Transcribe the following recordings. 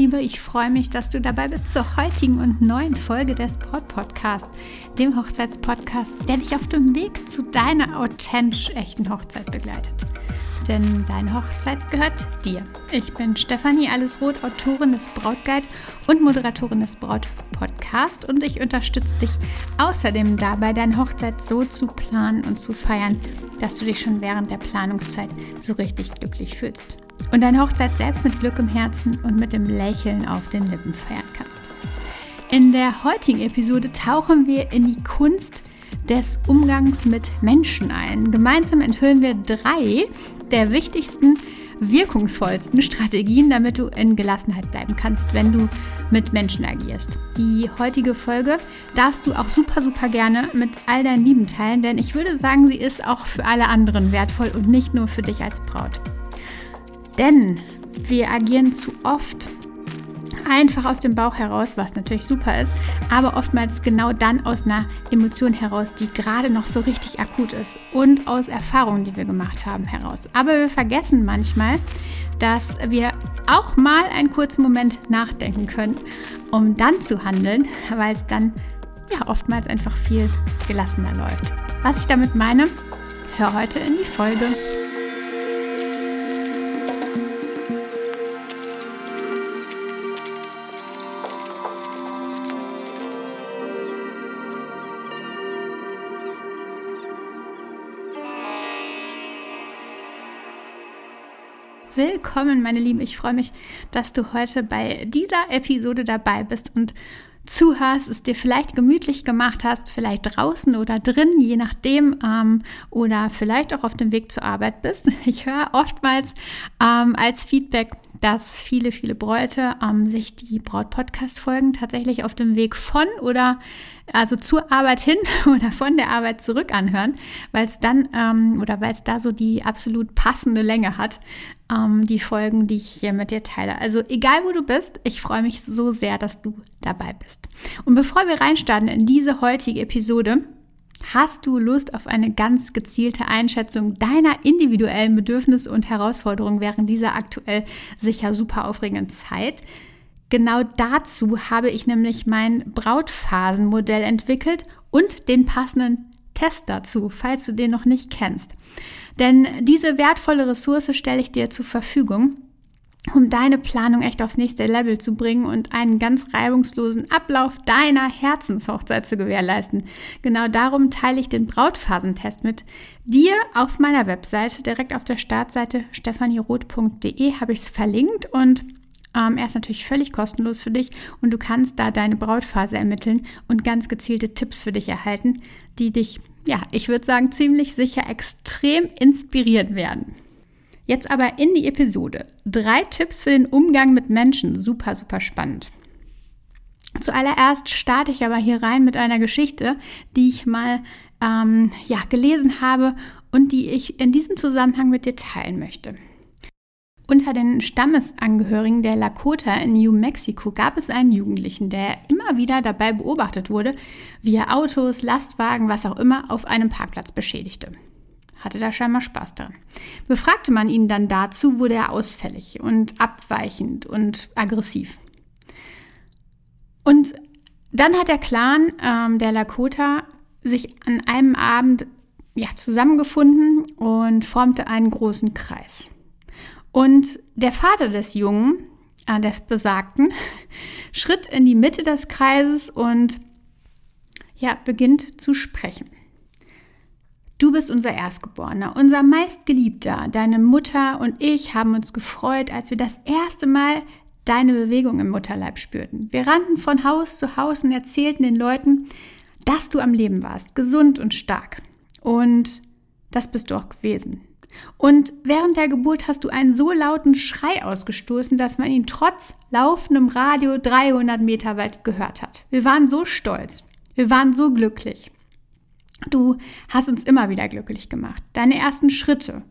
Liebe, ich freue mich, dass du dabei bist zur heutigen und neuen Folge des Braut Podcast, dem Hochzeitspodcast, der dich auf dem Weg zu deiner authentisch echten Hochzeit begleitet. Denn deine Hochzeit gehört dir. Ich bin Stefanie Allesroth, Autorin des Brautguide und Moderatorin des Braut Podcast und ich unterstütze dich außerdem dabei, deine Hochzeit so zu planen und zu feiern, dass du dich schon während der Planungszeit so richtig glücklich fühlst und deine Hochzeit selbst mit Glück im Herzen und mit dem Lächeln auf den Lippen feiern kannst. In der heutigen Episode tauchen wir in die Kunst des Umgangs mit Menschen ein. Gemeinsam enthüllen wir drei der wichtigsten, wirkungsvollsten Strategien, damit du in Gelassenheit bleiben kannst, wenn du mit Menschen agierst. Die heutige Folge darfst du auch super, super gerne mit all deinen Lieben teilen, denn ich würde sagen, sie ist auch für alle anderen wertvoll und nicht nur für dich als Braut. Denn wir agieren zu oft einfach aus dem Bauch heraus, was natürlich super ist, aber oftmals genau dann aus einer Emotion heraus, die gerade noch so richtig akut ist und aus Erfahrungen, die wir gemacht haben, heraus. Aber wir vergessen manchmal, dass wir auch mal einen kurzen Moment nachdenken können, um dann zu handeln, weil es dann ja oftmals einfach viel gelassener läuft. Was ich damit meine, hör heute in die Folge. Willkommen, meine Lieben. Ich freue mich, dass du heute bei dieser Episode dabei bist und zuhörst, es dir vielleicht gemütlich gemacht hast, vielleicht draußen oder drin, je nachdem, ähm, oder vielleicht auch auf dem Weg zur Arbeit bist. Ich höre oftmals ähm, als Feedback, dass viele, viele Bräute ähm, sich die Braut-Podcast-Folgen tatsächlich auf dem Weg von oder also zur Arbeit hin oder von der Arbeit zurück anhören, weil es dann ähm, oder weil es da so die absolut passende Länge hat, ähm, die Folgen, die ich hier mit dir teile. Also egal wo du bist, ich freue mich so sehr, dass du dabei bist. Und bevor wir reinstarten in diese heutige Episode, Hast du Lust auf eine ganz gezielte Einschätzung deiner individuellen Bedürfnisse und Herausforderungen während dieser aktuell sicher super aufregenden Zeit? Genau dazu habe ich nämlich mein Brautphasenmodell entwickelt und den passenden Test dazu, falls du den noch nicht kennst. Denn diese wertvolle Ressource stelle ich dir zur Verfügung um deine Planung echt aufs nächste Level zu bringen und einen ganz reibungslosen Ablauf deiner Herzenshochzeit zu gewährleisten. Genau darum teile ich den Brautphasentest mit dir auf meiner Webseite. Direkt auf der Startseite stefanieroth.de habe ich es verlinkt und ähm, er ist natürlich völlig kostenlos für dich und du kannst da deine Brautphase ermitteln und ganz gezielte Tipps für dich erhalten, die dich, ja, ich würde sagen, ziemlich sicher extrem inspirieren werden. Jetzt aber in die Episode. Drei Tipps für den Umgang mit Menschen. Super, super spannend. Zuallererst starte ich aber hier rein mit einer Geschichte, die ich mal ähm, ja, gelesen habe und die ich in diesem Zusammenhang mit dir teilen möchte. Unter den Stammesangehörigen der Lakota in New Mexico gab es einen Jugendlichen, der immer wieder dabei beobachtet wurde, wie er Autos, Lastwagen, was auch immer auf einem Parkplatz beschädigte hatte da scheinbar Spaß daran. Befragte man ihn dann dazu, wurde er ausfällig und abweichend und aggressiv. Und dann hat der Clan ähm, der Lakota sich an einem Abend ja, zusammengefunden und formte einen großen Kreis. Und der Vater des Jungen, äh, des Besagten, schritt in die Mitte des Kreises und ja, beginnt zu sprechen. Du bist unser Erstgeborener, unser meistgeliebter. Deine Mutter und ich haben uns gefreut, als wir das erste Mal deine Bewegung im Mutterleib spürten. Wir rannten von Haus zu Haus und erzählten den Leuten, dass du am Leben warst, gesund und stark. Und das bist du auch gewesen. Und während der Geburt hast du einen so lauten Schrei ausgestoßen, dass man ihn trotz laufendem Radio 300 Meter weit gehört hat. Wir waren so stolz. Wir waren so glücklich. Du hast uns immer wieder glücklich gemacht. Deine ersten Schritte.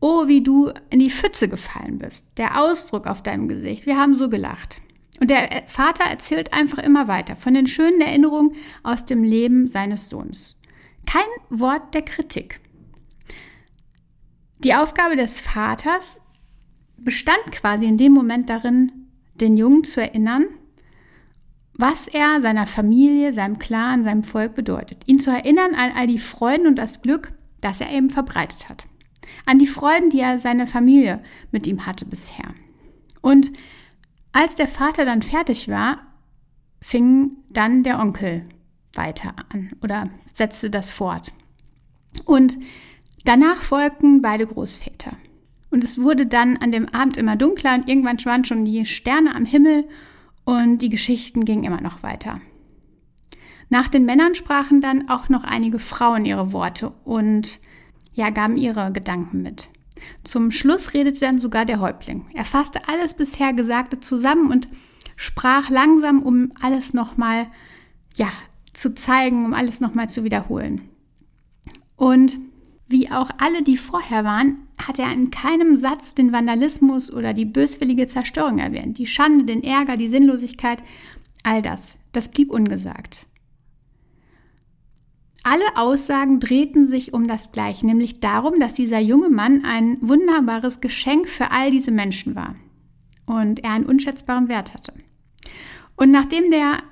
Oh, wie du in die Pfütze gefallen bist. Der Ausdruck auf deinem Gesicht. Wir haben so gelacht. Und der Vater erzählt einfach immer weiter von den schönen Erinnerungen aus dem Leben seines Sohns. Kein Wort der Kritik. Die Aufgabe des Vaters bestand quasi in dem Moment darin, den Jungen zu erinnern, was er seiner Familie, seinem Clan, seinem Volk bedeutet. Ihn zu erinnern an all die Freuden und das Glück, das er eben verbreitet hat. An die Freuden, die er seine Familie mit ihm hatte bisher. Und als der Vater dann fertig war, fing dann der Onkel weiter an oder setzte das fort. Und danach folgten beide Großväter. Und es wurde dann an dem Abend immer dunkler und irgendwann waren schon die Sterne am Himmel und die Geschichten gingen immer noch weiter. Nach den Männern sprachen dann auch noch einige Frauen ihre Worte und ja, gaben ihre Gedanken mit. Zum Schluss redete dann sogar der Häuptling. Er fasste alles bisher Gesagte zusammen und sprach langsam, um alles nochmal, ja, zu zeigen, um alles nochmal zu wiederholen. Und wie auch alle, die vorher waren, hat er in keinem Satz den Vandalismus oder die böswillige Zerstörung erwähnt. Die Schande, den Ärger, die Sinnlosigkeit, all das. Das blieb ungesagt. Alle Aussagen drehten sich um das Gleiche, nämlich darum, dass dieser junge Mann ein wunderbares Geschenk für all diese Menschen war und er einen unschätzbaren Wert hatte. Und nachdem der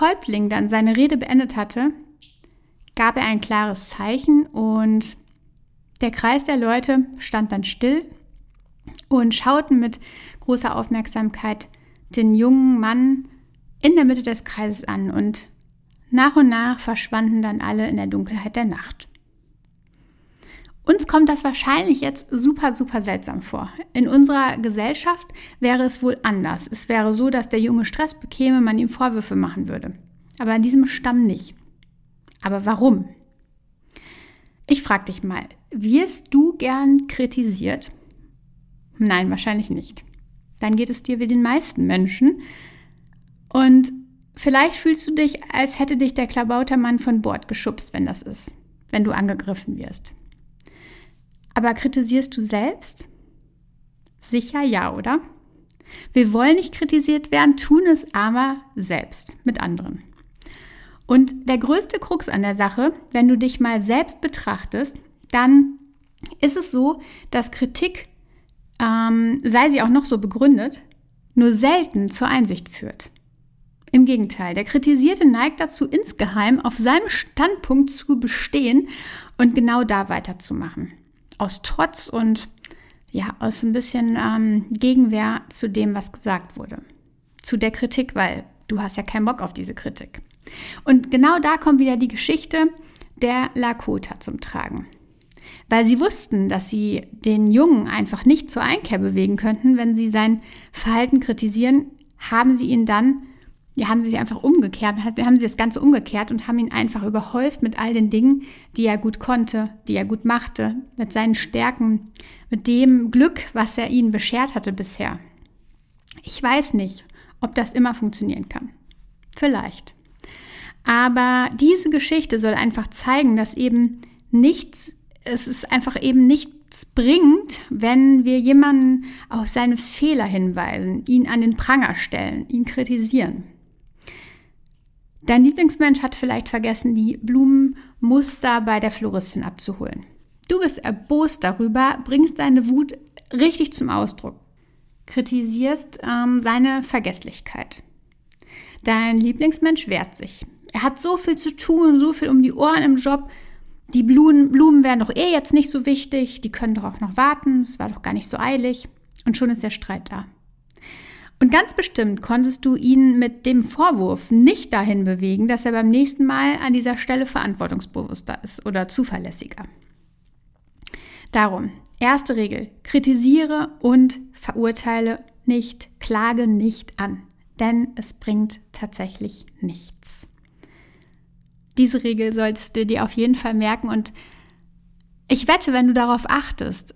Häuptling dann seine Rede beendet hatte, gab er ein klares Zeichen und der Kreis der Leute stand dann still und schauten mit großer Aufmerksamkeit den jungen Mann in der Mitte des Kreises an und nach und nach verschwanden dann alle in der Dunkelheit der Nacht. Uns kommt das wahrscheinlich jetzt super, super seltsam vor. In unserer Gesellschaft wäre es wohl anders. Es wäre so, dass der Junge Stress bekäme, man ihm Vorwürfe machen würde. Aber an diesem Stamm nicht. Aber warum? Ich frage dich mal, wirst du gern kritisiert? Nein, wahrscheinlich nicht. Dann geht es dir wie den meisten Menschen. Und Vielleicht fühlst du dich, als hätte dich der Klabautermann von Bord geschubst, wenn das ist, wenn du angegriffen wirst. Aber kritisierst du selbst? Sicher ja, oder? Wir wollen nicht kritisiert werden, tun es aber selbst mit anderen. Und der größte Krux an der Sache, wenn du dich mal selbst betrachtest, dann ist es so, dass Kritik, ähm, sei sie auch noch so begründet, nur selten zur Einsicht führt. Im Gegenteil, der Kritisierte neigt dazu, insgeheim auf seinem Standpunkt zu bestehen und genau da weiterzumachen. Aus Trotz und ja, aus ein bisschen ähm, Gegenwehr zu dem, was gesagt wurde. Zu der Kritik, weil du hast ja keinen Bock auf diese Kritik. Und genau da kommt wieder die Geschichte der Lakota zum Tragen. Weil sie wussten, dass sie den Jungen einfach nicht zur Einkehr bewegen könnten, wenn sie sein Verhalten kritisieren, haben sie ihn dann die haben sich einfach umgekehrt, haben sie das Ganze umgekehrt und haben ihn einfach überhäuft mit all den Dingen, die er gut konnte, die er gut machte, mit seinen Stärken, mit dem Glück, was er ihnen beschert hatte bisher. Ich weiß nicht, ob das immer funktionieren kann. Vielleicht. Aber diese Geschichte soll einfach zeigen, dass eben nichts, es ist einfach eben nichts bringt, wenn wir jemanden auf seine Fehler hinweisen, ihn an den Pranger stellen, ihn kritisieren. Dein Lieblingsmensch hat vielleicht vergessen, die Blumenmuster bei der Floristin abzuholen. Du bist erbost darüber, bringst deine Wut richtig zum Ausdruck, kritisierst ähm, seine Vergesslichkeit. Dein Lieblingsmensch wehrt sich. Er hat so viel zu tun, so viel um die Ohren im Job. Die Blumen, Blumen wären doch eh jetzt nicht so wichtig, die können doch auch noch warten, es war doch gar nicht so eilig. Und schon ist der Streit da. Und ganz bestimmt konntest du ihn mit dem Vorwurf nicht dahin bewegen, dass er beim nächsten Mal an dieser Stelle verantwortungsbewusster ist oder zuverlässiger. Darum, erste Regel, kritisiere und verurteile nicht, klage nicht an, denn es bringt tatsächlich nichts. Diese Regel solltest du dir auf jeden Fall merken und ich wette, wenn du darauf achtest,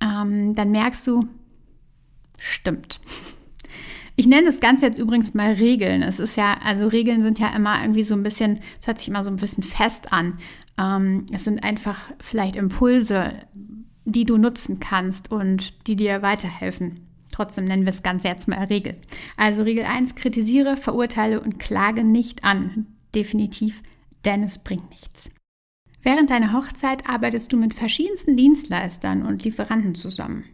ähm, dann merkst du, stimmt. Ich nenne das Ganze jetzt übrigens mal Regeln. Es ist ja, also Regeln sind ja immer irgendwie so ein bisschen, es hört sich immer so ein bisschen fest an. Ähm, es sind einfach vielleicht Impulse, die du nutzen kannst und die dir weiterhelfen. Trotzdem nennen wir das Ganze jetzt mal Regel. Also Regel 1, kritisiere, verurteile und klage nicht an. Definitiv, denn es bringt nichts. Während deiner Hochzeit arbeitest du mit verschiedensten Dienstleistern und Lieferanten zusammen.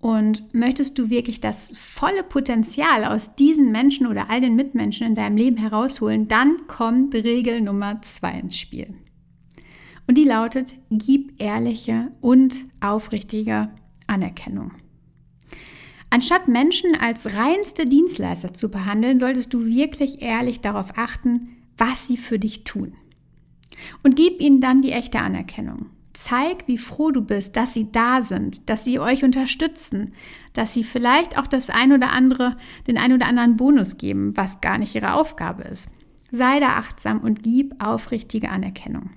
Und möchtest du wirklich das volle Potenzial aus diesen Menschen oder all den Mitmenschen in deinem Leben herausholen, dann kommt Regel Nummer zwei ins Spiel. Und die lautet, gib ehrliche und aufrichtige Anerkennung. Anstatt Menschen als reinste Dienstleister zu behandeln, solltest du wirklich ehrlich darauf achten, was sie für dich tun. Und gib ihnen dann die echte Anerkennung. Zeig, wie froh du bist, dass sie da sind, dass sie euch unterstützen, dass sie vielleicht auch das ein oder andere, den ein oder anderen Bonus geben, was gar nicht ihre Aufgabe ist. Sei da achtsam und gib aufrichtige Anerkennung.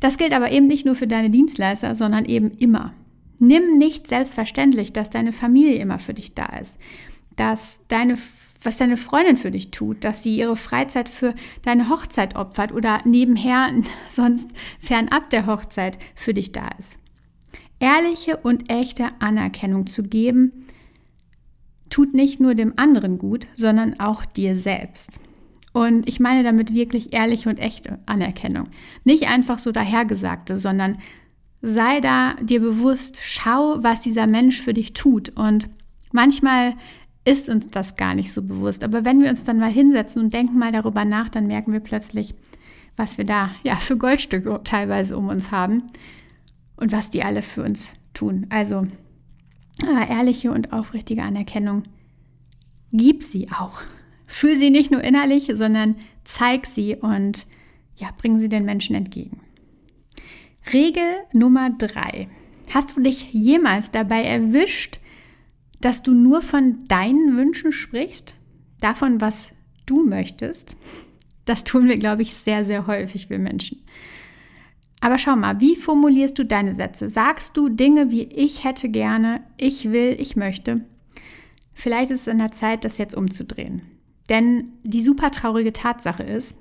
Das gilt aber eben nicht nur für deine Dienstleister, sondern eben immer. Nimm nicht selbstverständlich, dass deine Familie immer für dich da ist, dass deine, was deine Freundin für dich tut, dass sie ihre Freizeit für deine Hochzeit opfert oder nebenher, sonst fernab der Hochzeit für dich da ist. Ehrliche und echte Anerkennung zu geben, tut nicht nur dem anderen gut, sondern auch dir selbst. Und ich meine damit wirklich ehrliche und echte Anerkennung. Nicht einfach so dahergesagte, sondern sei da dir bewusst, schau, was dieser Mensch für dich tut. Und manchmal ist uns das gar nicht so bewusst. Aber wenn wir uns dann mal hinsetzen und denken mal darüber nach, dann merken wir plötzlich, was wir da ja für Goldstücke teilweise um uns haben und was die alle für uns tun. Also äh, ehrliche und aufrichtige Anerkennung, gib sie auch. Fühl sie nicht nur innerlich, sondern zeig sie und ja, bring sie den Menschen entgegen. Regel Nummer drei. Hast du dich jemals dabei erwischt, dass du nur von deinen Wünschen sprichst? Davon, was du möchtest? Das tun wir, glaube ich, sehr, sehr häufig, wir Menschen. Aber schau mal, wie formulierst du deine Sätze? Sagst du Dinge wie ich hätte gerne, ich will, ich möchte? Vielleicht ist es an der Zeit, das jetzt umzudrehen. Denn die super traurige Tatsache ist,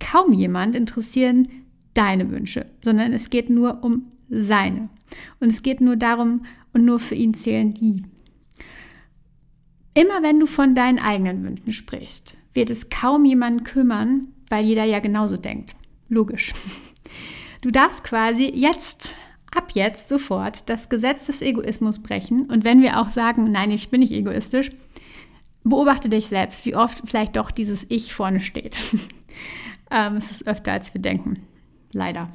kaum jemand interessieren deine Wünsche, sondern es geht nur um seine. Und es geht nur darum, und nur für ihn zählen die. Immer wenn du von deinen eigenen Wünschen sprichst, wird es kaum jemanden kümmern, weil jeder ja genauso denkt. Logisch. Du darfst quasi jetzt, ab jetzt sofort das Gesetz des Egoismus brechen. Und wenn wir auch sagen, nein, ich bin nicht egoistisch, beobachte dich selbst, wie oft vielleicht doch dieses Ich vorne steht. ähm, es ist öfter, als wir denken leider.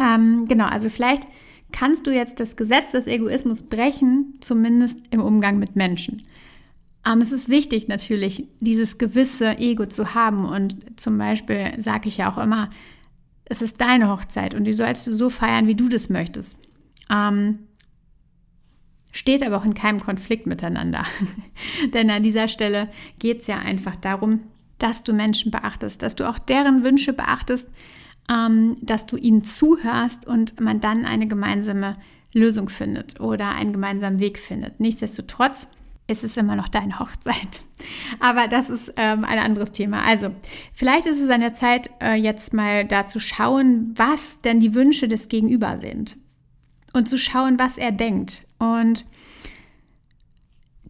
Ähm, genau, also vielleicht kannst du jetzt das Gesetz des Egoismus brechen, zumindest im Umgang mit Menschen. Ähm, es ist wichtig natürlich, dieses gewisse Ego zu haben und zum Beispiel sage ich ja auch immer, es ist deine Hochzeit und die sollst du so feiern, wie du das möchtest. Ähm, steht aber auch in keinem Konflikt miteinander. Denn an dieser Stelle geht es ja einfach darum, dass du Menschen beachtest, dass du auch deren Wünsche beachtest, ähm, dass du ihnen zuhörst und man dann eine gemeinsame Lösung findet oder einen gemeinsamen Weg findet. Nichtsdestotrotz ist es immer noch deine Hochzeit. Aber das ist ähm, ein anderes Thema. Also, vielleicht ist es an der Zeit, äh, jetzt mal da zu schauen, was denn die Wünsche des Gegenüber sind. Und zu schauen, was er denkt. Und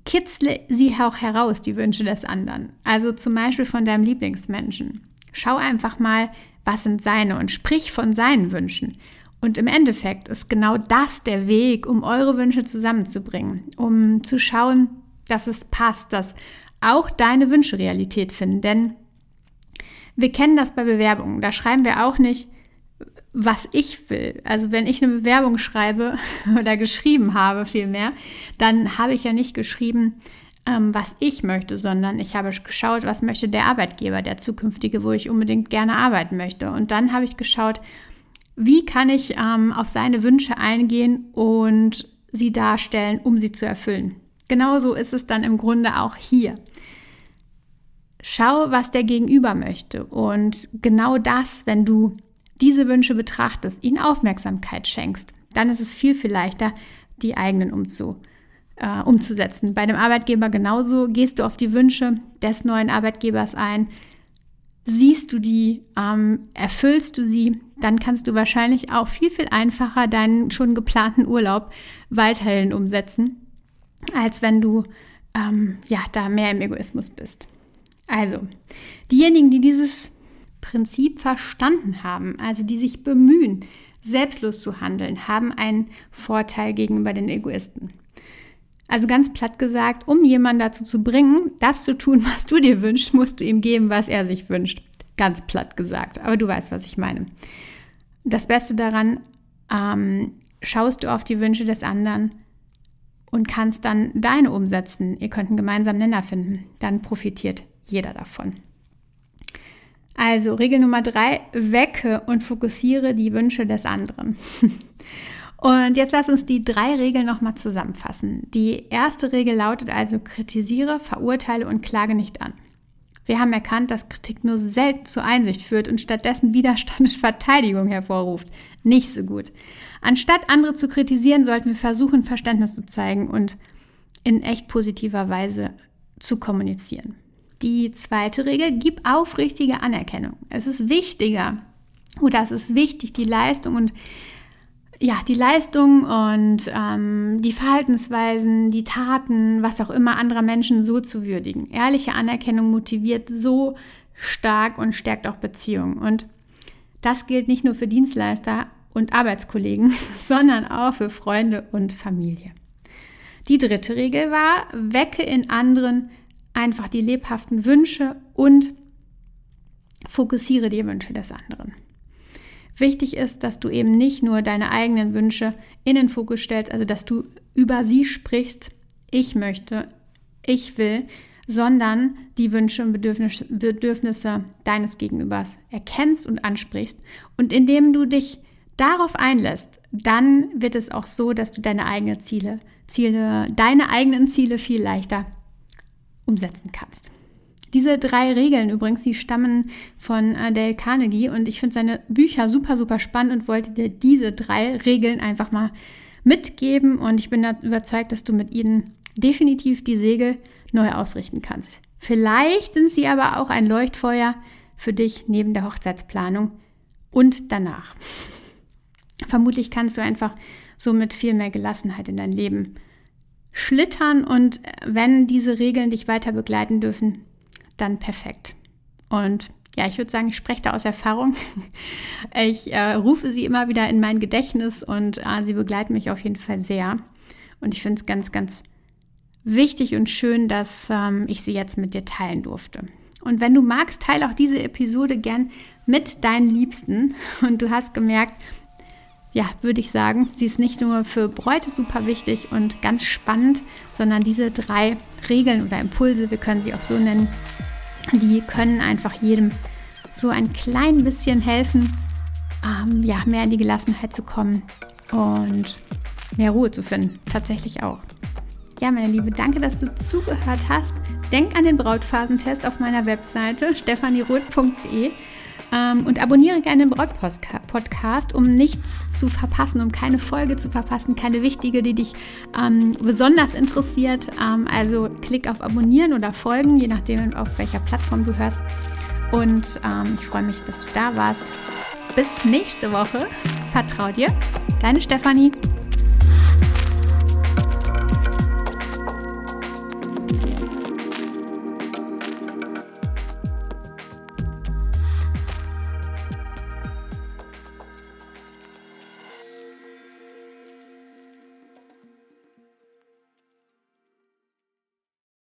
kitzle sie auch heraus, die Wünsche des anderen. Also zum Beispiel von deinem Lieblingsmenschen. Schau einfach mal, was sind seine und sprich von seinen Wünschen. Und im Endeffekt ist genau das der Weg, um eure Wünsche zusammenzubringen, um zu schauen, dass es passt, dass auch deine Wünsche Realität finden. Denn wir kennen das bei Bewerbungen. Da schreiben wir auch nicht, was ich will. Also wenn ich eine Bewerbung schreibe oder geschrieben habe vielmehr, dann habe ich ja nicht geschrieben, ähm, was ich möchte, sondern ich habe geschaut, was möchte der Arbeitgeber, der zukünftige, wo ich unbedingt gerne arbeiten möchte. Und dann habe ich geschaut, wie kann ich ähm, auf seine Wünsche eingehen und sie darstellen, um sie zu erfüllen. Genauso ist es dann im Grunde auch hier. Schau, was der Gegenüber möchte. Und genau das, wenn du diese Wünsche betrachtest, ihnen Aufmerksamkeit schenkst, dann ist es viel, viel leichter, die eigenen umzusetzen äh, umzusetzen. Bei dem Arbeitgeber genauso gehst du auf die Wünsche des neuen Arbeitgebers ein, siehst du die, ähm, erfüllst du sie, dann kannst du wahrscheinlich auch viel, viel einfacher deinen schon geplanten Urlaub weiterhin umsetzen, als wenn du ähm, ja, da mehr im Egoismus bist. Also, diejenigen, die dieses Prinzip verstanden haben, also die sich bemühen, selbstlos zu handeln, haben einen Vorteil gegenüber den Egoisten. Also ganz platt gesagt, um jemanden dazu zu bringen, das zu tun, was du dir wünschst, musst du ihm geben, was er sich wünscht. Ganz platt gesagt. Aber du weißt, was ich meine. Das Beste daran, ähm, schaust du auf die Wünsche des anderen und kannst dann deine umsetzen. Ihr könnt einen gemeinsamen Nenner finden. Dann profitiert jeder davon. Also Regel Nummer drei, wecke und fokussiere die Wünsche des anderen. Und jetzt lass uns die drei Regeln nochmal zusammenfassen. Die erste Regel lautet also, kritisiere, verurteile und klage nicht an. Wir haben erkannt, dass Kritik nur selten zur Einsicht führt und stattdessen Widerstand und Verteidigung hervorruft. Nicht so gut. Anstatt andere zu kritisieren, sollten wir versuchen, Verständnis zu zeigen und in echt positiver Weise zu kommunizieren. Die zweite Regel, gib aufrichtige Anerkennung. Es ist wichtiger oder es ist wichtig, die Leistung und ja, die Leistung und ähm, die Verhaltensweisen, die Taten, was auch immer anderer Menschen so zu würdigen. Ehrliche Anerkennung motiviert so stark und stärkt auch Beziehungen. Und das gilt nicht nur für Dienstleister und Arbeitskollegen, sondern auch für Freunde und Familie. Die dritte Regel war, wecke in anderen einfach die lebhaften Wünsche und fokussiere die Wünsche des anderen. Wichtig ist, dass du eben nicht nur deine eigenen Wünsche in den Fokus stellst, also dass du über sie sprichst, ich möchte, ich will, sondern die Wünsche und Bedürfnisse deines Gegenübers erkennst und ansprichst. Und indem du dich darauf einlässt, dann wird es auch so, dass du deine eigenen Ziele, Ziele, deine eigenen Ziele viel leichter umsetzen kannst. Diese drei Regeln übrigens, die stammen von äh, Dale Carnegie und ich finde seine Bücher super, super spannend und wollte dir diese drei Regeln einfach mal mitgeben und ich bin überzeugt, dass du mit ihnen definitiv die Segel neu ausrichten kannst. Vielleicht sind sie aber auch ein Leuchtfeuer für dich neben der Hochzeitsplanung und danach. Vermutlich kannst du einfach so mit viel mehr Gelassenheit in dein Leben schlittern und wenn diese Regeln dich weiter begleiten dürfen, dann perfekt. Und ja, ich würde sagen, ich spreche da aus Erfahrung. Ich äh, rufe sie immer wieder in mein Gedächtnis und äh, sie begleiten mich auf jeden Fall sehr. Und ich finde es ganz, ganz wichtig und schön, dass ähm, ich sie jetzt mit dir teilen durfte. Und wenn du magst, teile auch diese Episode gern mit deinen Liebsten. Und du hast gemerkt, ja, würde ich sagen, sie ist nicht nur für Bräute super wichtig und ganz spannend, sondern diese drei Regeln oder Impulse, wir können sie auch so nennen, die können einfach jedem so ein klein bisschen helfen, ähm, ja, mehr in die Gelassenheit zu kommen und mehr Ruhe zu finden. Tatsächlich auch. Ja, meine Liebe, danke, dass du zugehört hast. Denk an den Brautphasentest auf meiner Webseite stefanieroth.de. Ähm, und abonniere gerne den Braut-Podcast, um nichts zu verpassen, um keine Folge zu verpassen, keine wichtige, die dich ähm, besonders interessiert. Ähm, also klick auf Abonnieren oder Folgen, je nachdem, auf welcher Plattform du hörst. Und ähm, ich freue mich, dass du da warst. Bis nächste Woche. Vertrau dir. Deine Stefanie.